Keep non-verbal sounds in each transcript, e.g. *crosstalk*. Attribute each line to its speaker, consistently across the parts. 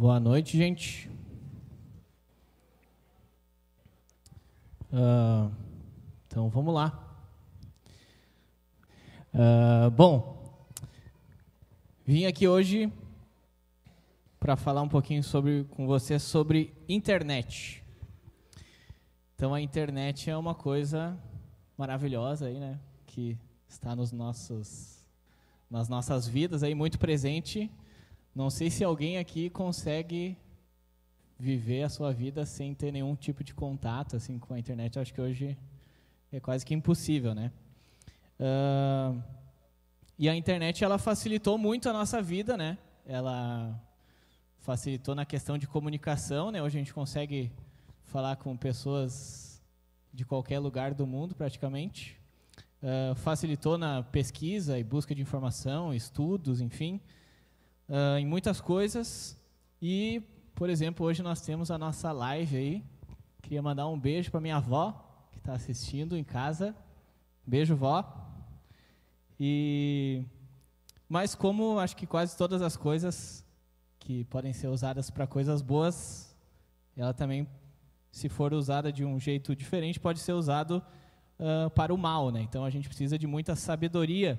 Speaker 1: Boa noite, gente. Uh, então vamos lá. Uh, bom, vim aqui hoje para falar um pouquinho sobre, com você sobre internet. Então a internet é uma coisa maravilhosa aí, né? Que está nos nossos, nas nossas vidas aí muito presente. Não sei se alguém aqui consegue viver a sua vida sem ter nenhum tipo de contato assim com a internet. Acho que hoje é quase que impossível, né? Uh, e a internet ela facilitou muito a nossa vida, né? Ela facilitou na questão de comunicação, né? Hoje a gente consegue falar com pessoas de qualquer lugar do mundo, praticamente. Uh, facilitou na pesquisa e busca de informação, estudos, enfim, uh, em muitas coisas. E, por exemplo, hoje nós temos a nossa live aí. Queria mandar um beijo para minha avó, que está assistindo em casa. Beijo, vó. E mas como acho que quase todas as coisas que podem ser usadas para coisas boas, ela também, se for usada de um jeito diferente, pode ser usado uh, para o mal, né? Então a gente precisa de muita sabedoria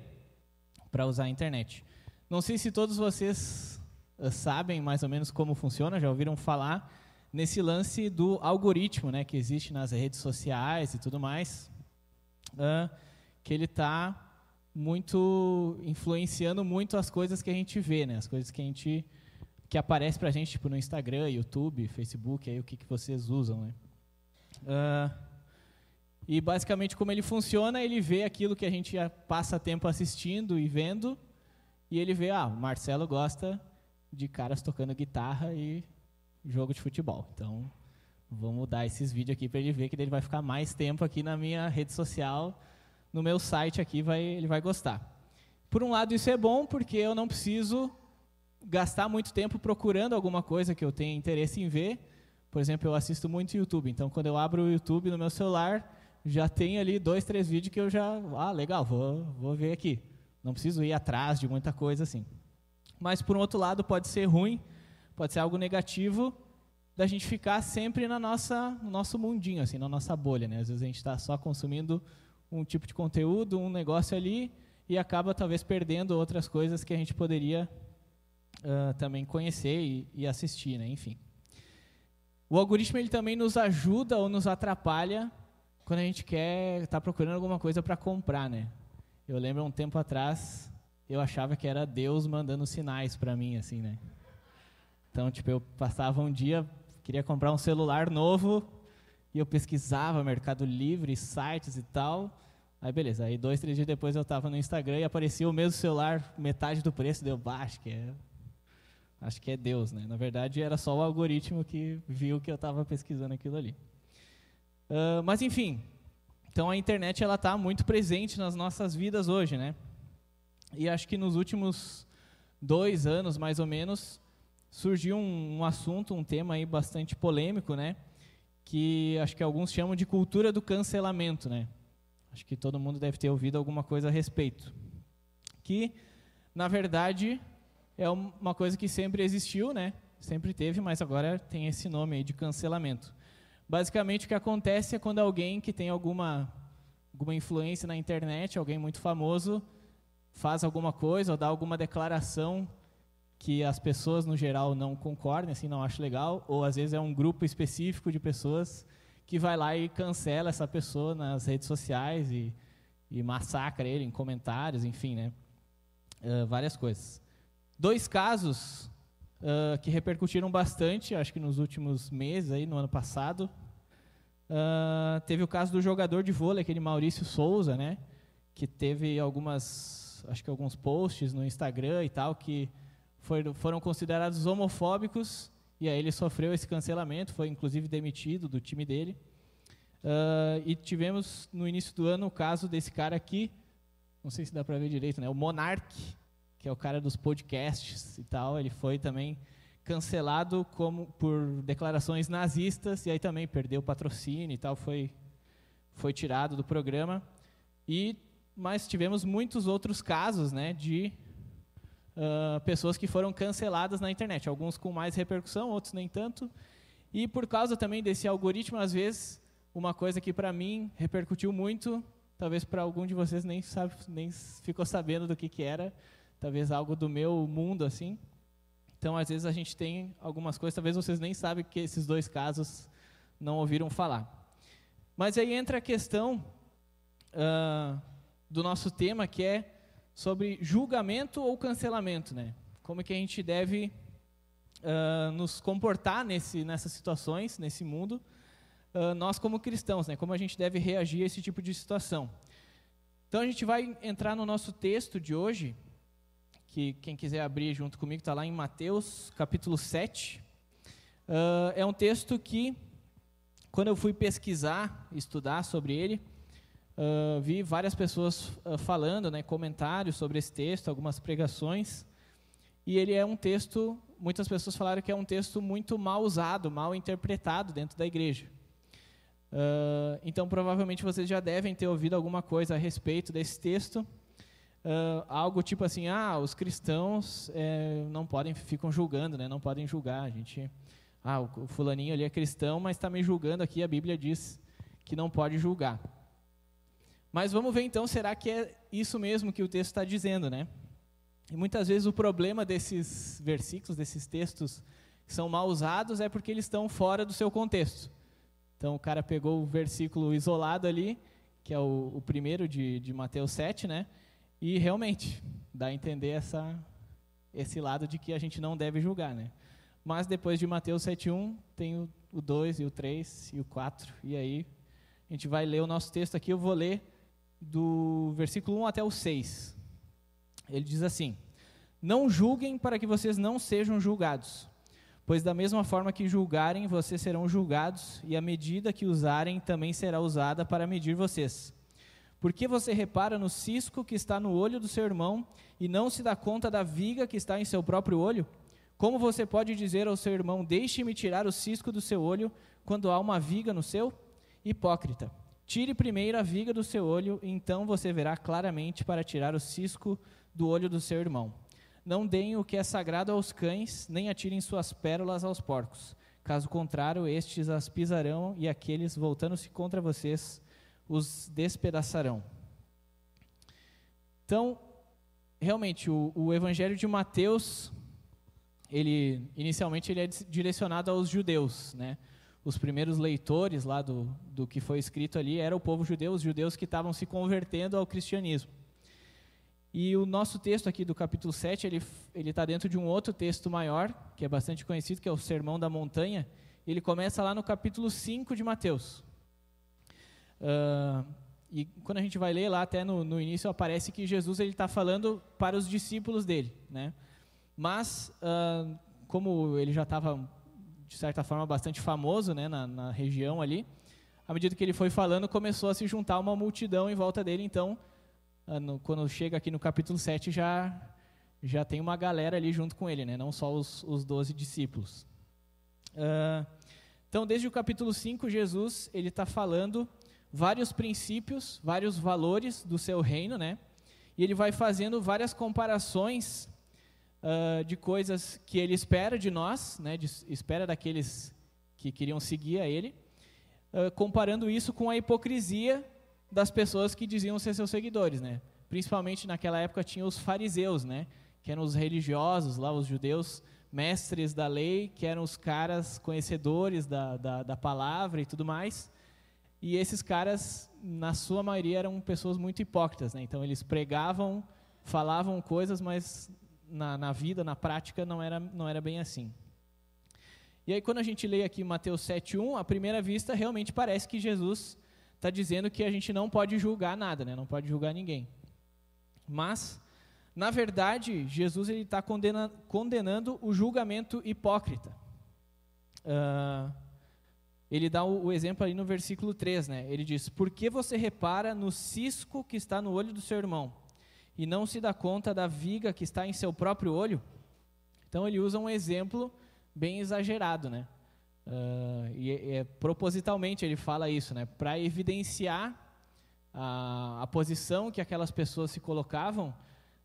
Speaker 1: para usar a internet. Não sei se todos vocês uh, sabem mais ou menos como funciona, já ouviram falar nesse lance do algoritmo, né, que existe nas redes sociais e tudo mais, uh, que ele está muito influenciando muito as coisas que a gente vê, né, as coisas que a gente que aparece para a gente tipo, no Instagram, YouTube, Facebook, aí o que, que vocês usam. Né? Uh, e basicamente como ele funciona, ele vê aquilo que a gente passa tempo assistindo e vendo, e ele vê, ah, o Marcelo gosta de caras tocando guitarra e jogo de futebol. Então, vamos dar esses vídeos aqui para ele ver que ele vai ficar mais tempo aqui na minha rede social, no meu site aqui, vai, ele vai gostar. Por um lado, isso é bom, porque eu não preciso gastar muito tempo procurando alguma coisa que eu tenha interesse em ver. Por exemplo, eu assisto muito YouTube, então quando eu abro o YouTube no meu celular, já tem ali dois, três vídeos que eu já, ah, legal, vou, vou ver aqui. Não preciso ir atrás de muita coisa assim. Mas por outro lado pode ser ruim, pode ser algo negativo da gente ficar sempre na nossa, no nosso mundinho, assim, na nossa bolha, né? Às vezes a gente está só consumindo um tipo de conteúdo, um negócio ali e acaba talvez perdendo outras coisas que a gente poderia uh, também conhecer e, e, assistir, né? enfim. O algoritmo ele também nos ajuda ou nos atrapalha quando a gente quer estar tá procurando alguma coisa para comprar, né? Eu lembro um tempo atrás eu achava que era Deus mandando sinais para mim, assim, né? Então, tipo, eu passava um dia, queria comprar um celular novo e eu pesquisava Mercado Livre, sites e tal. Aí beleza, aí dois, três dias depois eu estava no Instagram e aparecia o mesmo celular, metade do preço, deu baixo, que é Acho que é Deus, né? Na verdade, era só o algoritmo que viu que eu estava pesquisando aquilo ali. Uh, mas enfim, então a internet ela está muito presente nas nossas vidas hoje, né? E acho que nos últimos dois anos, mais ou menos, surgiu um, um assunto, um tema aí bastante polêmico, né? Que acho que alguns chamam de cultura do cancelamento, né? Acho que todo mundo deve ter ouvido alguma coisa a respeito. Que, na verdade, é uma coisa que sempre existiu, né? Sempre teve, mas agora tem esse nome aí de cancelamento. Basicamente, o que acontece é quando alguém que tem alguma, alguma influência na internet, alguém muito famoso, faz alguma coisa ou dá alguma declaração que as pessoas, no geral, não concordem, assim, não acham legal, ou às vezes é um grupo específico de pessoas que vai lá e cancela essa pessoa nas redes sociais e, e massacra ele em comentários, enfim, né? Uh, várias coisas. Dois casos uh, que repercutiram bastante, acho que nos últimos meses, aí, no ano passado. Uh, teve o caso do jogador de vôlei, aquele Maurício Souza, né? Que teve algumas, acho que alguns posts no Instagram e tal, que foram, foram considerados homofóbicos, e aí ele sofreu esse cancelamento, foi inclusive demitido do time dele. Uh, e tivemos no início do ano o caso desse cara aqui, não sei se dá para ver direito, né? O Monark, que é o cara dos podcasts e tal, ele foi também cancelado como por declarações nazistas e aí também perdeu o patrocínio e tal, foi foi tirado do programa. E mas tivemos muitos outros casos, né, de uh, pessoas que foram canceladas na internet, alguns com mais repercussão, outros nem tanto. E por causa também desse algoritmo, às vezes, uma coisa que para mim repercutiu muito, talvez para algum de vocês nem, sabe, nem ficou sabendo do que, que era, talvez algo do meu mundo assim. Então, às vezes a gente tem algumas coisas, talvez vocês nem sabem que esses dois casos não ouviram falar. Mas aí entra a questão uh, do nosso tema, que é sobre julgamento ou cancelamento, né? Como que a gente deve uh, nos comportar nesse, nessas situações, nesse mundo, uh, nós como cristãos, né? Como a gente deve reagir a esse tipo de situação. Então a gente vai entrar no nosso texto de hoje, que quem quiser abrir junto comigo está lá em Mateus capítulo 7. Uh, é um texto que, quando eu fui pesquisar, estudar sobre ele, uh, vi várias pessoas uh, falando, né, comentários sobre esse texto, algumas pregações, e ele é um texto, muitas pessoas falaram que é um texto muito mal usado, mal interpretado dentro da igreja. Então, provavelmente vocês já devem ter ouvido alguma coisa a respeito desse texto, algo tipo assim, ah, os cristãos é, não podem, ficam julgando, né, não podem julgar, a gente, ah, o fulaninho ali é cristão, mas está me julgando aqui, a Bíblia diz que não pode julgar. Mas vamos ver então, será que é isso mesmo que o texto está dizendo, né? E muitas vezes o problema desses versículos, desses textos que são mal usados, é porque eles estão fora do seu contexto. Então o cara pegou o versículo isolado ali, que é o, o primeiro de, de Mateus 7, né? E realmente dá a entender essa, esse lado de que a gente não deve julgar, né? Mas depois de Mateus 7.1, tem o, o 2 e o 3 e o 4, e aí a gente vai ler o nosso texto aqui, eu vou ler do versículo 1 até o 6. Ele diz assim: Não julguem para que vocês não sejam julgados, pois da mesma forma que julgarem, vocês serão julgados, e a medida que usarem também será usada para medir vocês. Por que você repara no cisco que está no olho do seu irmão e não se dá conta da viga que está em seu próprio olho? Como você pode dizer ao seu irmão: Deixe-me tirar o cisco do seu olho, quando há uma viga no seu? Hipócrita. Tire primeiro a viga do seu olho, e então você verá claramente para tirar o cisco do olho do seu irmão. Não deem o que é sagrado aos cães, nem atirem suas pérolas aos porcos. Caso contrário, estes as pisarão e aqueles, voltando-se contra vocês, os despedaçarão. Então, realmente, o, o Evangelho de Mateus, ele inicialmente ele é direcionado aos judeus, né? os primeiros leitores lá do, do que foi escrito ali era o povo judeu, os judeus que estavam se convertendo ao cristianismo. E o nosso texto aqui do capítulo 7, ele está dentro de um outro texto maior, que é bastante conhecido, que é o Sermão da Montanha. Ele começa lá no capítulo 5 de Mateus. Uh, e quando a gente vai ler lá, até no, no início, aparece que Jesus está falando para os discípulos dele. Né? Mas, uh, como ele já estava de certa forma, bastante famoso né, na, na região ali. À medida que ele foi falando, começou a se juntar uma multidão em volta dele. Então, ah, quando chega aqui no capítulo 7, já, já tem uma galera ali junto com ele, né, não só os, os 12 discípulos. Uh, então, desde o capítulo 5, Jesus ele está falando vários princípios, vários valores do seu reino, né? E ele vai fazendo várias comparações uh, de coisas que ele espera de nós, né, de, espera daqueles que queriam seguir a ele, uh, comparando isso com a hipocrisia das pessoas que diziam ser seus seguidores, né? Principalmente naquela época tinha os fariseus, né? Que eram os religiosos lá, os judeus mestres da lei, que eram os caras conhecedores da, da, da palavra e tudo mais. E esses caras, na sua maioria, eram pessoas muito hipócritas, né? Então eles pregavam, falavam coisas, mas na, na vida, na prática, não era, não era bem assim. E aí, quando a gente lê aqui Mateus 7,1, à primeira vista, realmente parece que Jesus está dizendo que a gente não pode julgar nada, né? não pode julgar ninguém. Mas, na verdade, Jesus está condena, condenando o julgamento hipócrita. Uh, ele dá o, o, exemplo ali no versículo 3, né? Ele diz: Por que você repara no cisco que está no olho do seu irmão, e não se dá conta da viga que está em seu próprio olho? Então ele usa um exemplo bem exagerado, né? Uh, e é, é, propositalmente ele fala isso, né? Para evidenciar a, a, posição que aquelas pessoas se colocavam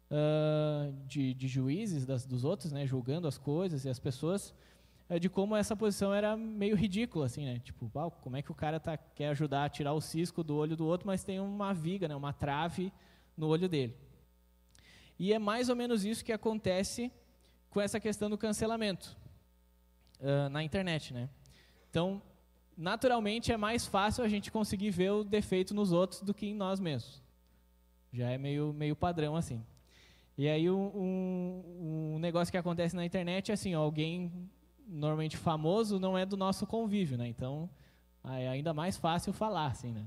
Speaker 1: uh, de, de, juízes das, dos outros, né, julgando as coisas e as pessoas, de como essa posição era meio ridícula, assim, né? Tipo, como é que o cara tá, quer ajudar a tirar o cisco do olho do outro, mas tem uma viga, né, uma trave no olho dele. E é mais ou menos isso que acontece com essa questão do cancelamento uh, na internet, né? Então, naturalmente é mais fácil a gente conseguir ver o defeito nos outros do que em nós mesmos. Já é meio, meio padrão assim. E aí um, um, um negócio que acontece na internet é assim, ó, alguém normalmente famoso não é do nosso convívio, né? Então é ainda mais fácil falar, assim, né?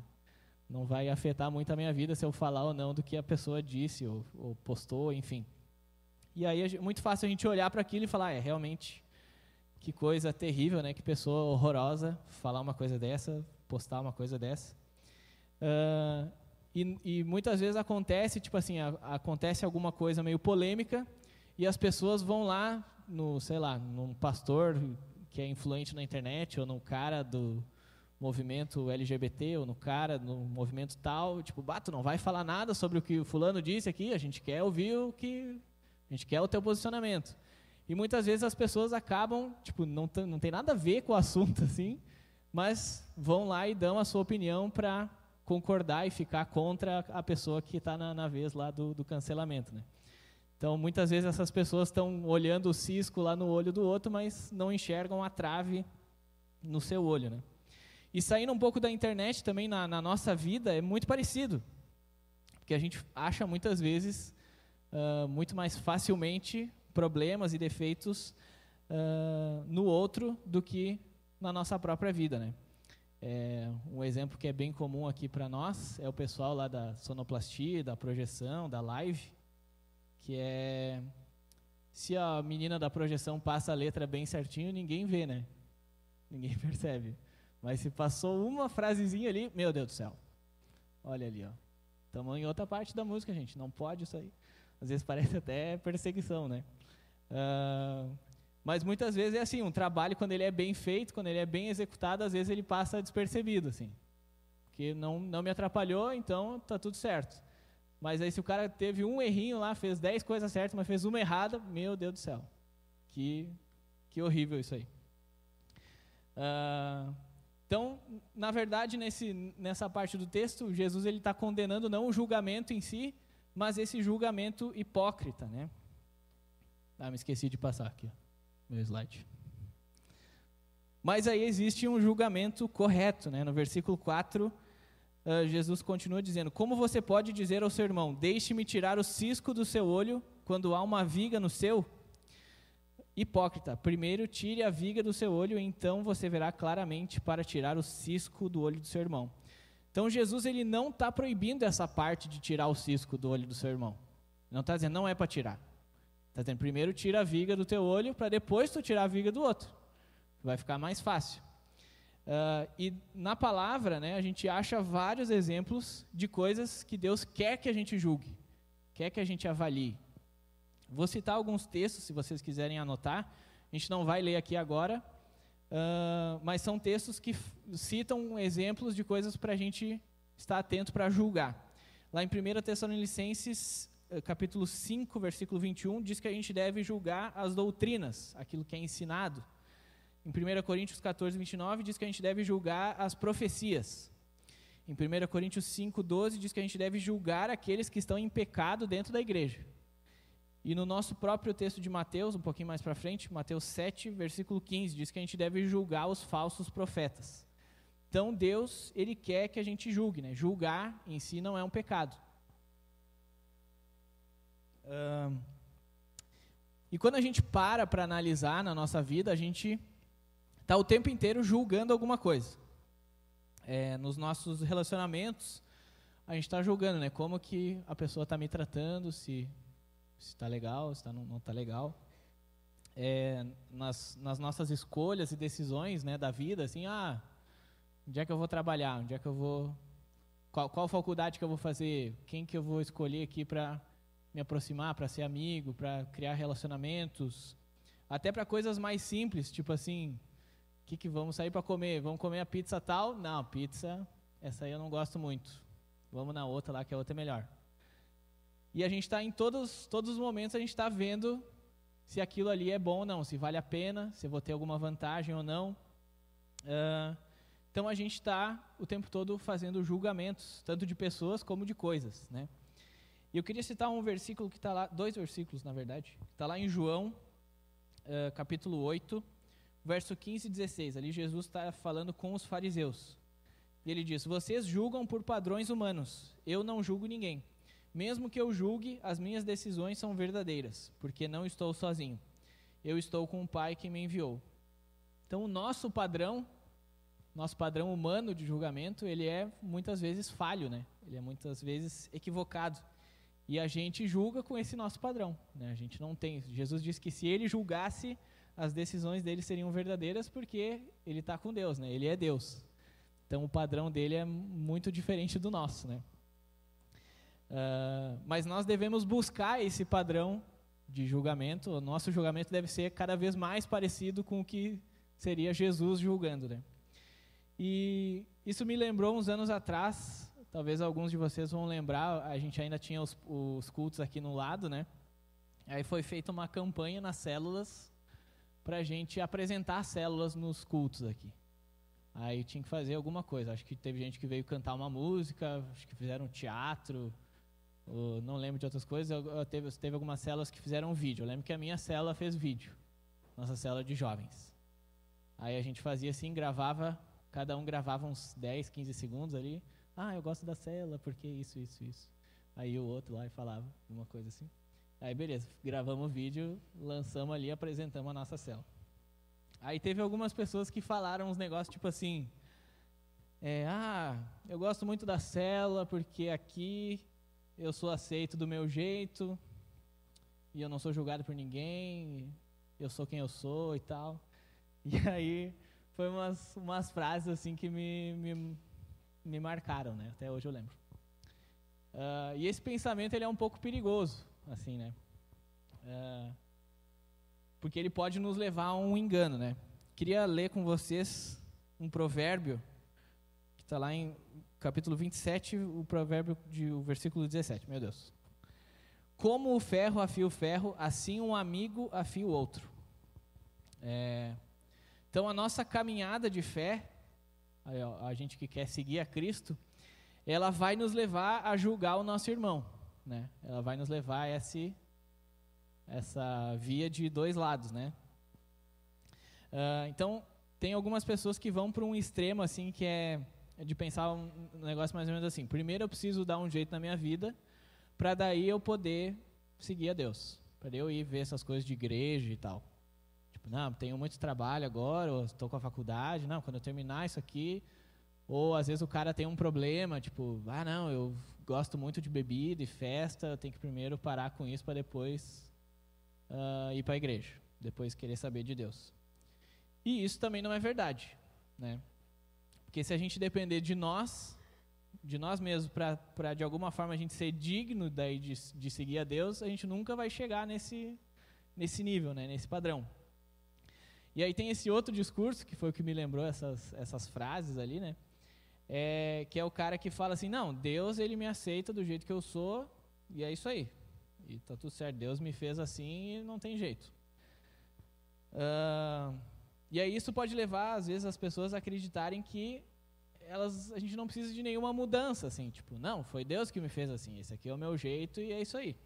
Speaker 1: Não vai afetar muito a minha vida se eu falar ou não do que a pessoa disse ou, ou postou, enfim. E aí é muito fácil a gente olhar para aquilo e falar, é realmente que coisa terrível, né? Que pessoa horrorosa falar uma coisa dessa, postar uma coisa dessa. Uh, e, e, muitas vezes acontece, tipo assim, a, acontece alguma coisa meio polêmica e as pessoas vão lá no, sei lá, num pastor que é influente na internet ou no cara do movimento LGBT ou no cara no movimento tal, tipo, bato, não vai falar nada sobre o que o fulano disse aqui, a gente quer ouvir o que a gente quer o teu posicionamento. E muitas vezes as pessoas acabam, tipo, não, não tem nada a ver com o assunto, *laughs* assim, mas vão lá e dão a sua opinião para concordar e ficar contra a pessoa que está na, na, vez lá do, do cancelamento, né? Então, muitas vezes essas pessoas estão olhando o cisco lá no olho do outro, mas não enxergam a trave no seu olho, né? E saindo um pouco da internet também na, na nossa vida é muito parecido, porque a gente acha muitas vezes uh, muito mais facilmente problemas e defeitos uh, no outro do que na nossa própria vida, né? É, um exemplo que é bem comum aqui para nós é o pessoal lá da sonoplastia, da projeção, da live, que é se a menina da projeção passa a letra bem certinho, ninguém vê, né? Ninguém *laughs* percebe. Mas se passou uma frasezinha ali, meu Deus do céu. Olha ali, ó. Estamos em outra parte da música, gente. Não pode isso aí. Às vezes parece até perseguição, né? Uh, mas muitas vezes é assim, um trabalho quando ele é bem feito, quando ele é bem executado, às vezes ele passa despercebido, assim. Porque não, não me atrapalhou, então tá tudo certo. Mas aí se o cara teve um errinho lá, fez dez coisas certas, mas fez uma errada, meu Deus do céu. Que, que horrível isso aí. Uh, então, na verdade, nesse, nessa parte do texto, Jesus ele está condenando não o julgamento em si, mas esse julgamento hipócrita, né? Ah, me esqueci de passar aqui, meu slide. Mas aí existe um julgamento correto, né? No versículo 4, ah, Jesus continua dizendo: Como você pode dizer ao seu irmão, deixe-me tirar o cisco do seu olho quando há uma viga no seu? Hipócrita, primeiro tire a viga do seu olho, então você verá claramente para tirar o cisco do olho do seu irmão. Então Jesus ele não está proibindo essa parte de tirar o cisco do olho do seu irmão. Não está dizendo, não é para tirar. Está dizendo, primeiro tira a viga do teu olho, para depois tu tirar a viga do outro. Vai ficar mais fácil. Uh, e na palavra, né, a gente acha vários exemplos de coisas que Deus quer que a gente julgue, quer que a gente avalie. Vou citar alguns textos, se vocês quiserem anotar. A gente não vai ler aqui agora, uh, mas são textos que citam exemplos de coisas para a gente estar atento para julgar. Lá em 1 Tessalonicenses eh, capítulo 5, versículo 21, diz que a gente deve julgar as doutrinas, aquilo que é ensinado. Em 1 Coríntios 14, 29, diz que a gente deve julgar as profecias. Em 1 Coríntios 5, 12, diz que a gente deve julgar aqueles que estão em pecado dentro da igreja. E no nosso próprio texto de Mateus, um pouquinho mais para frente, Mateus 7, versículo 15, diz que a gente deve julgar os falsos profetas. Então Deus, ele quer que a gente julgue, né? Julgar em si não é um pecado e quando a gente para para analisar na nossa vida, a gente está o tempo inteiro julgando alguma coisa. É, nos nossos relacionamentos, a gente está julgando, né? Como que a pessoa está me tratando, se está legal, se tá, não está legal. É, nas, nas nossas escolhas e decisões né, da vida, assim, ah, onde é que eu vou trabalhar, onde é que eu vou, qual, qual faculdade que eu vou fazer, quem que eu vou escolher aqui para me aproximar, para ser amigo, para criar relacionamentos, até para coisas mais simples, tipo assim, que, que vamos sair para comer? Vamos comer a pizza tal? Não, pizza, essa aí eu não gosto muito. Vamos na outra lá, que a outra é melhor. E a gente está em todos, todos os momentos, a gente está vendo se aquilo ali é bom ou não, se vale a pena, se eu vou ter alguma vantagem ou não. Uh, então a gente está o tempo todo fazendo julgamentos, tanto de pessoas como de coisas. Né? E eu queria citar um versículo que está lá, dois versículos na verdade, está lá em João, uh, capítulo 8, verso 15 e 16. Ali Jesus está falando com os fariseus. E ele diz: Vocês julgam por padrões humanos, eu não julgo ninguém. Mesmo que eu julgue, as minhas decisões são verdadeiras, porque não estou sozinho. Eu estou com o Pai que me enviou. Então, o nosso padrão, nosso padrão humano de julgamento, ele é muitas vezes falho, né? Ele é muitas vezes equivocado. E a gente julga com esse nosso padrão, né? A gente não tem. Jesus disse que se ele julgasse, as decisões dele seriam verdadeiras porque ele está com Deus, né? Ele é Deus. Então, o padrão dele é muito diferente do nosso, né? Uh, mas nós devemos buscar esse padrão de julgamento. O nosso julgamento deve ser cada vez mais parecido com o que seria Jesus julgando, né? E isso me lembrou uns anos atrás. Talvez alguns de vocês vão lembrar. A gente ainda tinha os, os cultos aqui no lado, né? Aí foi feita uma campanha nas células para a gente apresentar células nos cultos aqui. Aí tinha que fazer alguma coisa. Acho que teve gente que veio cantar uma música, acho que fizeram teatro, não lembro de outras coisas, eu, eu teve, teve algumas células que fizeram vídeo. Eu lembro que a minha célula fez vídeo, nossa célula de jovens. Aí a gente fazia assim, gravava, cada um gravava uns 10, 15 segundos ali. Ah, eu gosto da célula, porque isso, isso, isso. Aí o outro lá falava uma coisa assim. Aí beleza, gravamos o vídeo, lançamos ali, apresentamos a nossa célula. Aí teve algumas pessoas que falaram uns negócios tipo assim, é, ah, eu gosto muito da célula porque aqui eu sou aceito do meu jeito, e eu não sou julgado por ninguém, eu sou quem eu sou e tal. E aí foi umas, umas frases assim que me, me, me marcaram, né? Até hoje eu lembro. Uh, e esse pensamento ele é um pouco perigoso, assim, né? Uh, porque ele pode nos levar a um engano, né? Queria ler com vocês um provérbio que está lá em capítulo 27, o provérbio de o versículo 17. Meu Deus. Como o ferro afia o ferro, assim um amigo afia o outro. É, então a nossa caminhada de fé, a, gente que quer seguir a Cristo, ela vai nos levar a julgar o nosso irmão, né? Ela vai nos levar a esse, essa via de dois lados, né? Uh, então tem algumas pessoas que vão para um extremo assim que é é de pensar um negócio mais ou menos assim. Primeiro eu preciso dar um jeito na minha vida, para daí eu poder seguir a Deus. Para eu ir ver essas coisas de igreja e tal. Tipo, não, tenho muito trabalho agora, ou estou com a faculdade. Não, quando eu terminar isso aqui. Ou às vezes o cara tem um problema, tipo, ah, não, eu gosto muito de bebida e festa, eu tenho que primeiro parar com isso para depois uh, ir para a igreja, depois querer saber de Deus. E isso também não é verdade, né? Porque se a gente depender de nós, de nós mesmos, para de alguma forma a gente ser digno daí de, de seguir a Deus, a gente nunca vai chegar nesse, nesse nível, né, nesse padrão. E aí tem esse outro discurso, que foi o que me lembrou essas, essas frases ali, né? É, que é o cara que fala assim, não, Deus ele me aceita do jeito que eu sou, e é isso aí. E tá tudo certo, Deus me fez assim e não tem jeito. Uh, e aí isso pode levar, às vezes, as pessoas a acreditarem que elas, a gente não precisa de nenhuma mudança, assim, tipo, não, foi Deus que me fez assim, esse aqui é o meu jeito e é isso aí.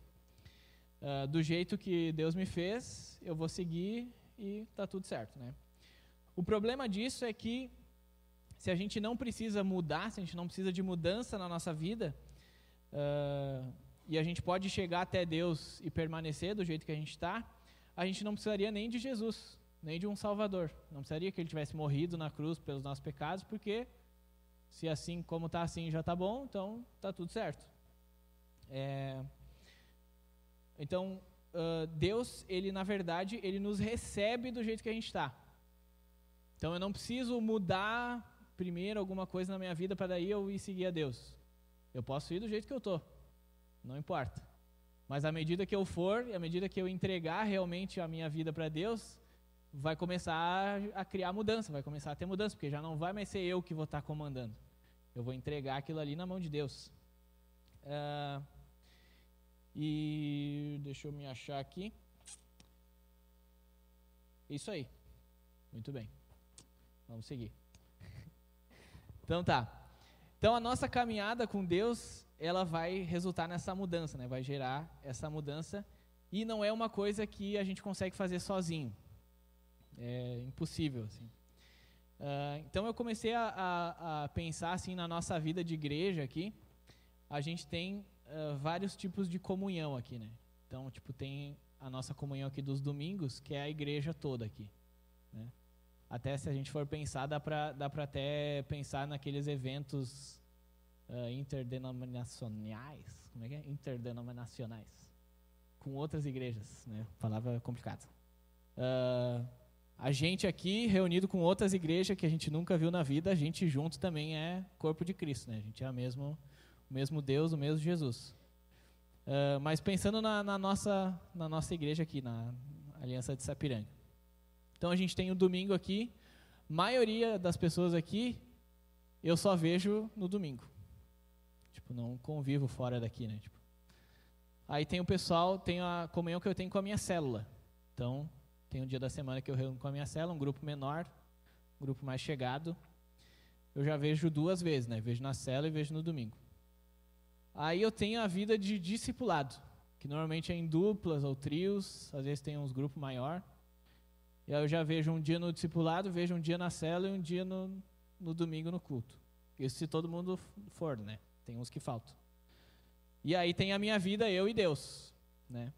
Speaker 1: Uh, do jeito que Deus me fez, eu vou seguir e tá tudo certo, né? O problema disso é que se a gente não precisa mudar, se a gente não precisa de mudança na nossa vida, uh, e a gente pode chegar até Deus e permanecer do jeito que a gente está, a gente não precisaria nem de Jesus nem de um Salvador. Não precisaria que ele tivesse morrido na cruz pelos nossos pecados, porque se assim como está assim já está bom, então está tudo certo. É, então uh, Deus, ele na verdade, ele nos recebe do jeito que a gente está. Então eu não preciso mudar primeiro alguma coisa na minha vida para daí eu ir seguir a Deus. Eu posso ir do jeito que eu estou, não importa. Mas à medida que eu for, e à medida que eu entregar realmente a minha vida para Deus, vai começar a criar mudança, vai começar a ter mudança, porque já não vai mais ser eu que vou estar comandando. Eu vou entregar aquilo ali na mão de Deus. Uh, E deixa eu me achar aqui. Isso aí. Muito bem. Vamos seguir. Então tá. Então a nossa caminhada com Deus, ela vai resultar nessa mudança, né? Vai gerar essa mudança e não é uma coisa que a gente consegue fazer sozinho. É impossível, assim. Uh, então eu comecei a, a, a, pensar assim na nossa vida de igreja aqui. A gente tem uh, vários tipos de comunhão aqui, né? Então tipo tem a nossa comunhão aqui dos domingos, que é a igreja toda aqui. Né? Até se a gente for pensar, dá para dá até pensar naqueles eventos uh, interdenominacionais, como é que é? Interdenominacionais, com outras igrejas, né? Palavra complicada. Uh, a gente aqui, reunido com outras igrejas que a gente nunca viu na vida, a gente junto também é corpo de Cristo, né? A gente é o mesmo, o mesmo Deus, o mesmo Jesus. Uh, mas pensando na, na, nossa, na nossa igreja aqui, na Aliança de Sapiranga. Então a gente tem o um domingo aqui. Maioria das pessoas aqui eu só vejo no domingo. Tipo, não convivo fora daqui, né? Tipo. Aí tem o pessoal, tem a comunhão que eu tenho com a minha célula. Então, tem um dia da semana que eu reúno com a minha célula, um grupo menor, um grupo mais chegado. Eu já vejo duas vezes, né? Vejo na célula e vejo no domingo. Aí eu tenho a vida de discipulado, que normalmente é em duplas ou trios, às vezes tem uns grupos maior. E aí eu já vejo um dia no discipulado, vejo um dia na cela e um dia no, no domingo no culto. Isso se todo mundo for, né? Tem uns que faltam. E aí tem a minha vida, eu e Deus, né?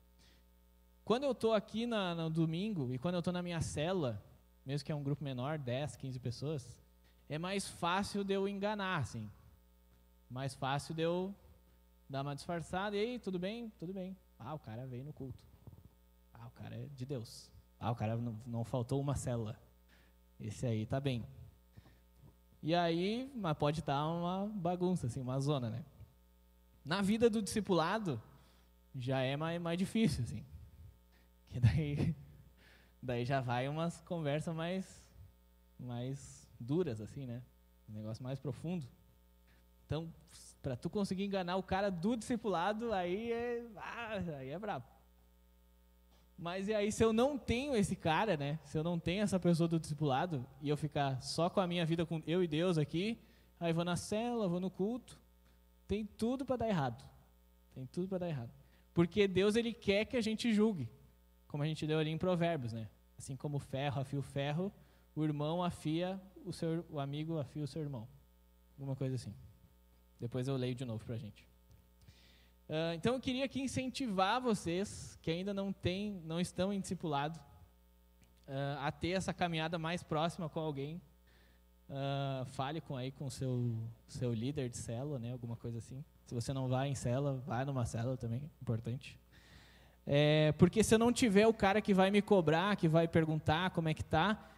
Speaker 1: Quando eu estou aqui na, no domingo e quando eu estou na minha cela, mesmo que é um grupo menor, 10, 15 pessoas, é mais fácil de eu enganar, assim. Mais fácil de eu dar uma disfarçada. E aí, tudo bem? Tudo bem. Ah, o cara veio no culto. Ah, o cara é de Deus. Ah, o cara não, não faltou uma célula. Esse aí tá bem. E aí, mas pode estar tá uma bagunça, assim, uma zona, né? Na vida do discipulado, já é mais, mais difícil, assim. Que daí, *laughs* daí já vai umas conversas mais, mais duras, assim, né? Um negócio mais profundo. Então, para tu conseguir enganar o cara do discipulado, aí é, ah, aí é brabo. Mas e aí, se eu não tenho esse cara, né? Se eu não tenho essa pessoa do discipulado e eu ficar só com a minha vida com eu e Deus aqui, aí vou na cela, vou no culto, tem tudo para dar errado. Tem tudo para dar errado. Porque Deus ele quer que a gente julgue, como a gente deu ali em Provérbios, né? Assim como o ferro afia o ferro, o irmão afia o seu o amigo afia o seu irmão. Alguma coisa assim. Depois eu leio de novo para a gente. Uh, então eu queria aqui incentivar vocês que ainda não têm, não estão em discipulado, uh, a ter essa caminhada mais próxima com alguém. Uh, fale com aí com seu seu líder de célula, né, alguma coisa assim. Se você não vai em célula, vai numa célula também, importante. É, porque se eu não tiver o cara que vai me cobrar, que vai perguntar como é que tá,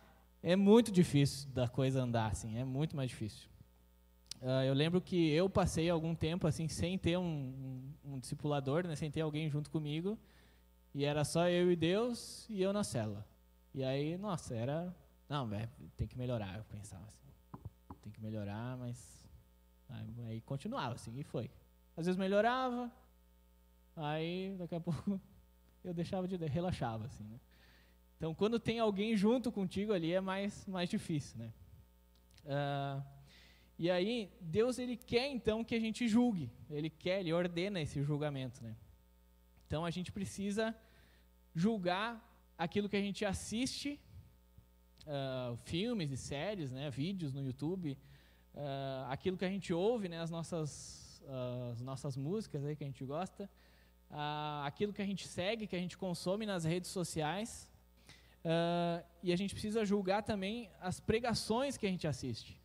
Speaker 1: é muito difícil da coisa andar assim, é muito mais difícil. Uh, eu lembro que eu passei algum tempo assim sem ter um, um, um, discipulador, né, sem ter alguém junto comigo, e era só eu e Deus e eu na cela. E aí, nossa, era não, velho, tem que melhorar, eu pensava assim. Tem que melhorar, mas aí continuava assim e foi. Às vezes melhorava, aí daqui a *laughs* pouco eu deixava de relaxava assim, né? Então, quando tem alguém junto contigo ali é mais mais difícil, né? Uh, e aí, Deus ele quer então que a gente julgue. Ele quer, ele ordena esse julgamento, né? Então a gente precisa julgar aquilo que a gente assiste, uh, filmes e séries, né, vídeos no YouTube, uh, aquilo que a gente ouve, né, as nossas, uh, as nossas músicas aí que a gente gosta, aquilo que a gente segue, que a gente consome nas redes sociais, e a gente precisa julgar também as pregações que a gente assiste.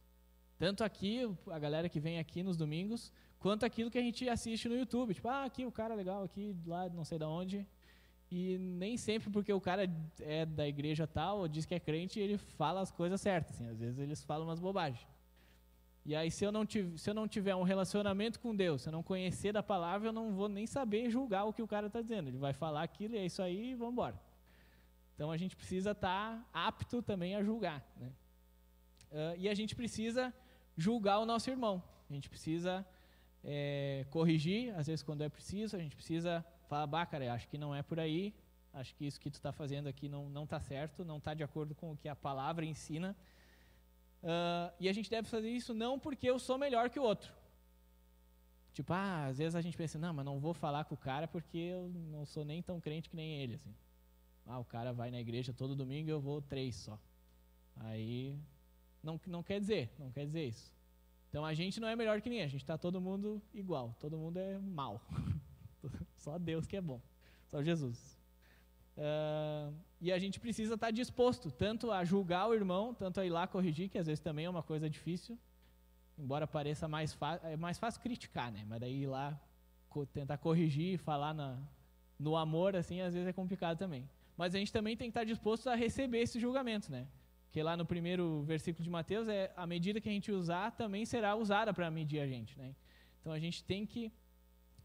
Speaker 1: Tanto aqui, a galera que vem aqui nos domingos, quanto aquilo que a gente assiste no YouTube. Tipo, ah, aqui o cara legal, aqui lá não sei da onde. E nem sempre porque o cara é da igreja tal, ou diz que é crente, ele fala as coisas certas. Assim. Às vezes eles falam umas bobagens. E aí, se eu, não tiver, se eu não tiver um relacionamento com Deus, se eu não conhecer da palavra, eu não vou nem saber julgar o que o cara está dizendo. Ele vai falar aquilo e é isso aí vamos embora. Então a gente precisa estar tá apto também a julgar. Né? Uh, e a gente precisa julgar o nosso irmão. A gente precisa é, corrigir, às vezes quando é preciso, a gente precisa fala, bah, cara, acho que não é por aí, acho que isso que tu está fazendo aqui não não está certo, não está de acordo com o que a palavra ensina. Uh, e a gente deve fazer isso não porque eu sou melhor que o outro. Tipo, ah, às vezes a gente pensa, não, mas não vou falar com o cara porque eu não sou nem tão crente que nem ele, assim. Ah, o cara vai na igreja todo domingo e eu vou três só. Aí, não, não quer dizer, não quer dizer isso. Então a gente não é melhor que ninguém, a gente está todo mundo igual, todo mundo é mal. *laughs* Só Deus que é bom, só Jesus. Uh, e a gente precisa estar tá disposto tanto a julgar o irmão, tanto a ir lá corrigir, que às vezes também é uma coisa difícil, embora pareça mais fácil, é mais fácil criticar, né? Mas daí ir lá co tentar corrigir, falar na, no amor, assim, às vezes é complicado também. Mas a gente também tem que estar disposto a receber esse julgamento, né? Que lá no primeiro versículo de Mateus é a medida que a gente usar também será usada para medir a gente, né? Então a gente tem que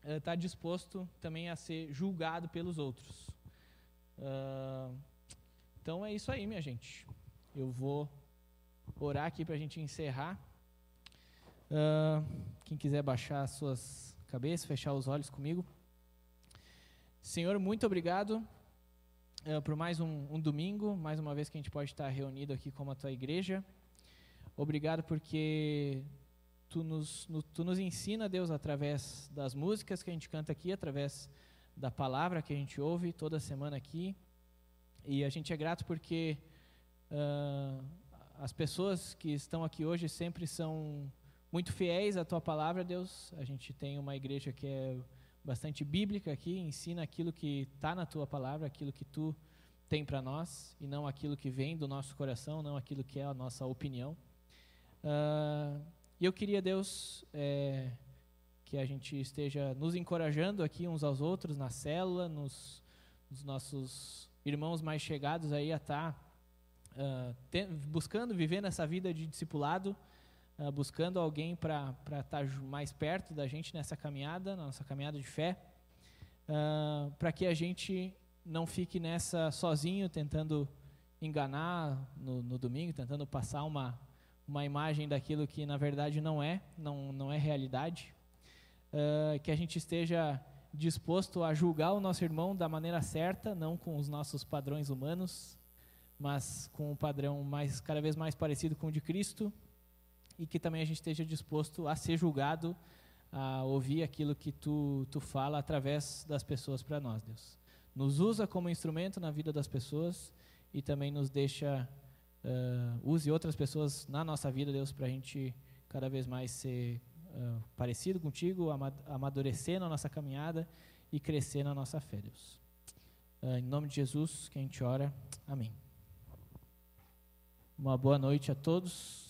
Speaker 1: estar uh, tá disposto também a ser julgado pelos outros. Uh, então é isso aí, minha gente. Eu vou orar aqui para a gente encerrar. Uh, quem quiser baixar as suas cabeças, fechar os olhos comigo. Senhor, muito obrigado uh, por mais um, um, domingo, mais uma vez que a gente pode estar reunido aqui como a tua igreja. Obrigado porque tu nos, no, tu nos ensina, Deus, através das músicas que a gente canta aqui, através da palavra que a gente ouve toda semana aqui. E a gente é grato porque uh, as pessoas que estão aqui hoje sempre são muito fiéis à tua palavra, Deus. A gente tem uma igreja que é bastante bíblica aqui, ensina aquilo que está na tua palavra, aquilo que tu tem para nós, e não aquilo que vem do nosso coração, não aquilo que é a nossa opinião. Uh, e eu queria, Deus, é, que a gente esteja nos encorajando aqui uns aos outros na célula, nos, nos nossos irmãos mais chegados aí a estar tá, uh, buscando viver nessa vida de discipulado, uh, buscando alguém para estar tá mais perto da gente nessa caminhada, na nossa caminhada de fé, uh, para que a gente não fique nessa sozinho, tentando enganar no, no domingo, tentando passar uma, uma imagem daquilo que na verdade não é, não, não é realidade. Uh, que a gente esteja disposto a julgar o nosso irmão da maneira certa, não com os nossos padrões humanos, mas com um padrão mais cada vez mais parecido com o de Cristo e que também a gente esteja disposto a ser julgado, a ouvir aquilo que tu, tu fala através das pessoas para nós, Deus. Nos usa como instrumento na vida das pessoas e também nos deixa, uh, use outras pessoas na nossa vida, Deus, para a gente cada vez mais ser uh, parecido contigo, amadurecer na nossa caminhada e crescer na nossa fé, Deus. Uh, em nome de Jesus que a gente ora. Amém. Uma boa noite a todos.